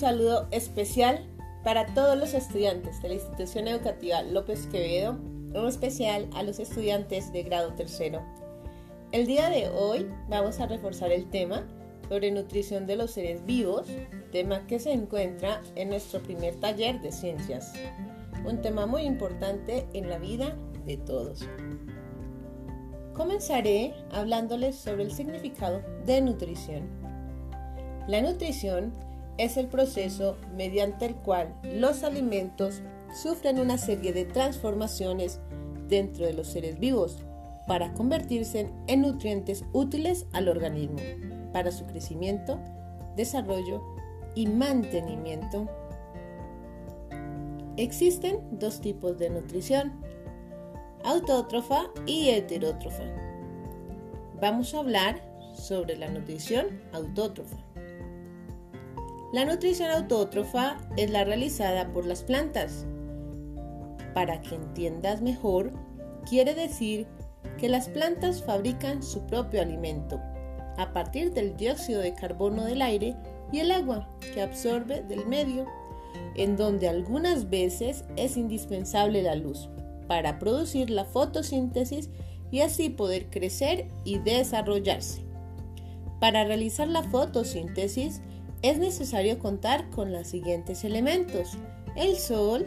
saludo especial para todos los estudiantes de la institución educativa López Quevedo, en especial a los estudiantes de grado tercero. El día de hoy vamos a reforzar el tema sobre nutrición de los seres vivos, tema que se encuentra en nuestro primer taller de ciencias, un tema muy importante en la vida de todos. Comenzaré hablándoles sobre el significado de nutrición. La nutrición es el proceso mediante el cual los alimentos sufren una serie de transformaciones dentro de los seres vivos para convertirse en nutrientes útiles al organismo para su crecimiento, desarrollo y mantenimiento. Existen dos tipos de nutrición, autótrofa y heterótrofa. Vamos a hablar sobre la nutrición autótrofa. La nutrición autótrofa es la realizada por las plantas. Para que entiendas mejor, quiere decir que las plantas fabrican su propio alimento a partir del dióxido de carbono del aire y el agua que absorbe del medio, en donde algunas veces es indispensable la luz para producir la fotosíntesis y así poder crecer y desarrollarse. Para realizar la fotosíntesis es necesario contar con los siguientes elementos, el sol,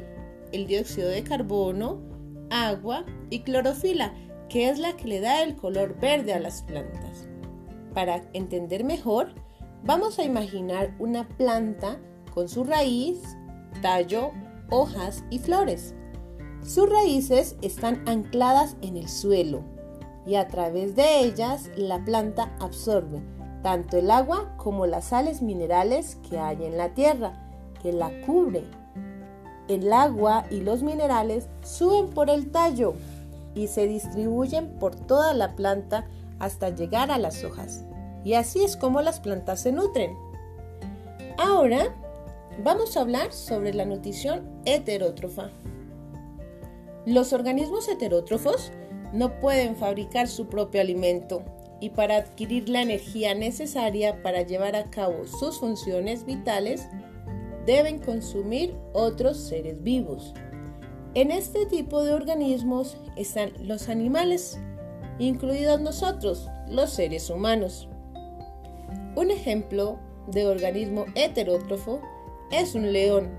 el dióxido de carbono, agua y clorofila, que es la que le da el color verde a las plantas. Para entender mejor, vamos a imaginar una planta con su raíz, tallo, hojas y flores. Sus raíces están ancladas en el suelo y a través de ellas la planta absorbe tanto el agua como las sales minerales que hay en la tierra, que la cubre. El agua y los minerales suben por el tallo y se distribuyen por toda la planta hasta llegar a las hojas. Y así es como las plantas se nutren. Ahora vamos a hablar sobre la nutrición heterótrofa. Los organismos heterótrofos no pueden fabricar su propio alimento y para adquirir la energía necesaria para llevar a cabo sus funciones vitales, deben consumir otros seres vivos. En este tipo de organismos están los animales, incluidos nosotros, los seres humanos. Un ejemplo de organismo heterótrofo es un león,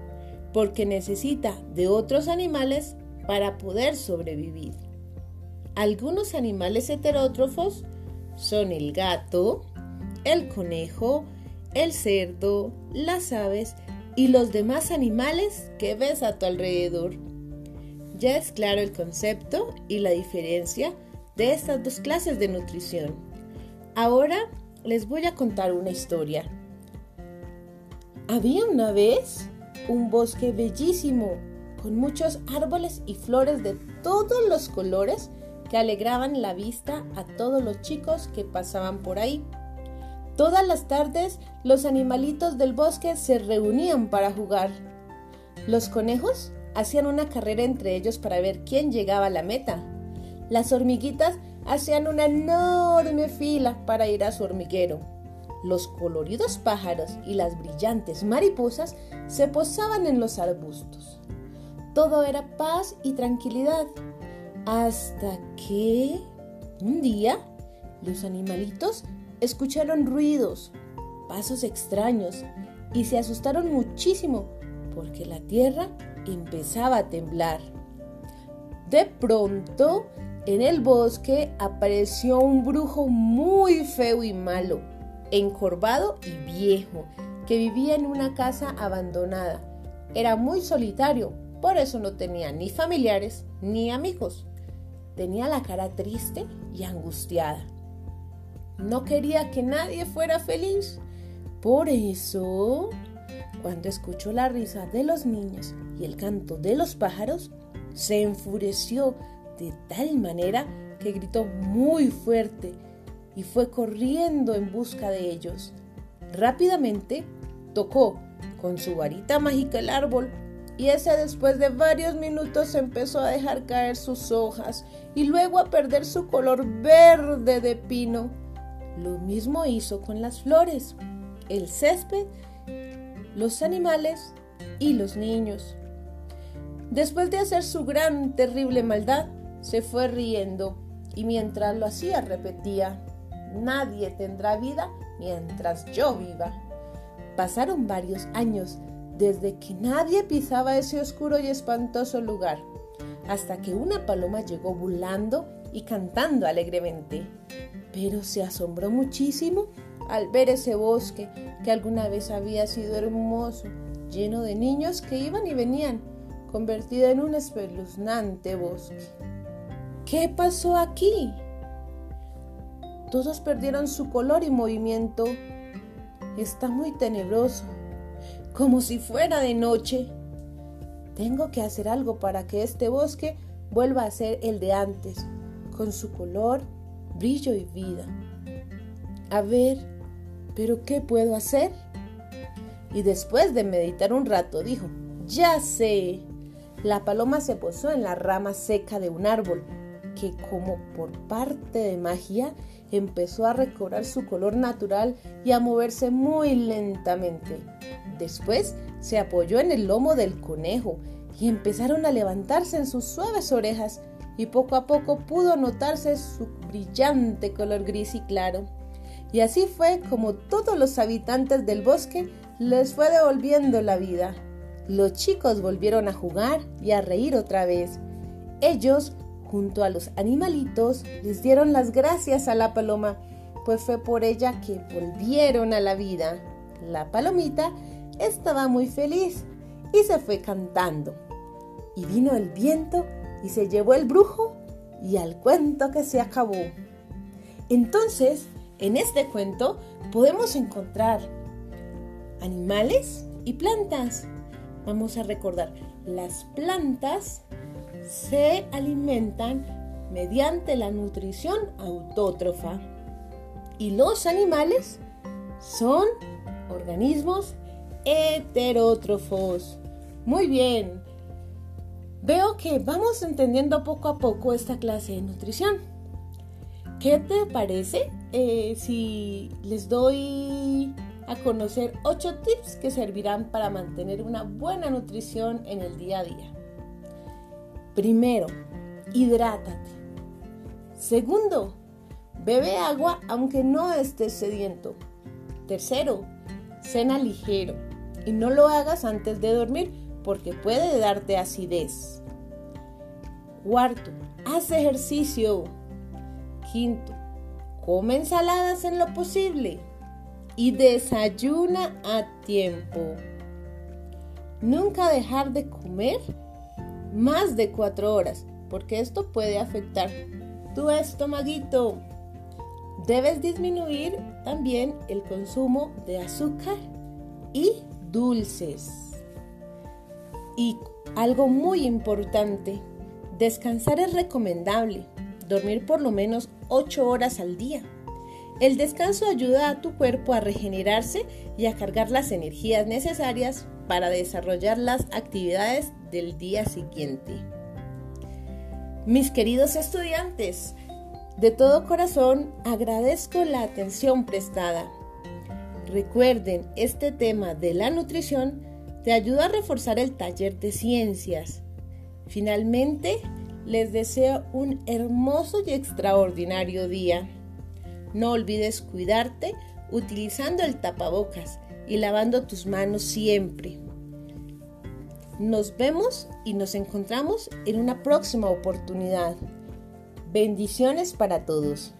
porque necesita de otros animales para poder sobrevivir. Algunos animales heterótrofos son el gato, el conejo, el cerdo, las aves y los demás animales que ves a tu alrededor. Ya es claro el concepto y la diferencia de estas dos clases de nutrición. Ahora les voy a contar una historia. Había una vez un bosque bellísimo con muchos árboles y flores de todos los colores que alegraban la vista a todos los chicos que pasaban por ahí. Todas las tardes los animalitos del bosque se reunían para jugar. Los conejos hacían una carrera entre ellos para ver quién llegaba a la meta. Las hormiguitas hacían una enorme fila para ir a su hormiguero. Los coloridos pájaros y las brillantes mariposas se posaban en los arbustos. Todo era paz y tranquilidad. Hasta que un día los animalitos escucharon ruidos, pasos extraños y se asustaron muchísimo porque la tierra empezaba a temblar. De pronto, en el bosque apareció un brujo muy feo y malo, encorvado y viejo, que vivía en una casa abandonada. Era muy solitario, por eso no tenía ni familiares ni amigos. Tenía la cara triste y angustiada. No quería que nadie fuera feliz. Por eso, cuando escuchó la risa de los niños y el canto de los pájaros, se enfureció de tal manera que gritó muy fuerte y fue corriendo en busca de ellos. Rápidamente tocó con su varita mágica el árbol y ese después de varios minutos empezó a dejar caer sus hojas y luego a perder su color verde de pino. Lo mismo hizo con las flores, el césped los animales y los niños. Después de hacer su gran, terrible maldad, se fue riendo y mientras lo hacía repetía, nadie tendrá vida mientras yo viva. Pasaron varios años desde que nadie pisaba ese oscuro y espantoso lugar, hasta que una paloma llegó volando y cantando alegremente. Pero se asombró muchísimo al ver ese bosque que alguna vez había sido hermoso, lleno de niños que iban y venían, convertido en un espeluznante bosque. ¿Qué pasó aquí? Todos perdieron su color y movimiento. Está muy tenebroso, como si fuera de noche. Tengo que hacer algo para que este bosque vuelva a ser el de antes, con su color, brillo y vida. A ver, ¿pero qué puedo hacer? Y después de meditar un rato dijo, ya sé. La paloma se posó en la rama seca de un árbol que como por parte de magia empezó a recobrar su color natural y a moverse muy lentamente. Después se apoyó en el lomo del conejo y empezaron a levantarse en sus suaves orejas y poco a poco pudo notarse su brillante color gris y claro. Y así fue como todos los habitantes del bosque les fue devolviendo la vida. Los chicos volvieron a jugar y a reír otra vez. Ellos junto a los animalitos, les dieron las gracias a la paloma, pues fue por ella que volvieron a la vida. La palomita estaba muy feliz y se fue cantando. Y vino el viento y se llevó el brujo y al cuento que se acabó. Entonces, en este cuento podemos encontrar animales y plantas. Vamos a recordar, las plantas se alimentan mediante la nutrición autótrofa y los animales son organismos heterótrofos. Muy bien. Veo que vamos entendiendo poco a poco esta clase de nutrición. ¿Qué te parece eh, si les doy a conocer 8 tips que servirán para mantener una buena nutrición en el día a día? Primero, hidrátate. Segundo, bebe agua aunque no estés sediento. Tercero, cena ligero y no lo hagas antes de dormir porque puede darte acidez. Cuarto, haz ejercicio. Quinto, come ensaladas en lo posible y desayuna a tiempo. Nunca dejar de comer más de cuatro horas, porque esto puede afectar tu estomaguito. Debes disminuir también el consumo de azúcar y dulces. Y algo muy importante, descansar es recomendable, dormir por lo menos 8 horas al día. El descanso ayuda a tu cuerpo a regenerarse y a cargar las energías necesarias para desarrollar las actividades del día siguiente. Mis queridos estudiantes, de todo corazón agradezco la atención prestada. Recuerden, este tema de la nutrición te ayuda a reforzar el taller de ciencias. Finalmente, les deseo un hermoso y extraordinario día. No olvides cuidarte utilizando el tapabocas y lavando tus manos siempre. Nos vemos y nos encontramos en una próxima oportunidad. Bendiciones para todos.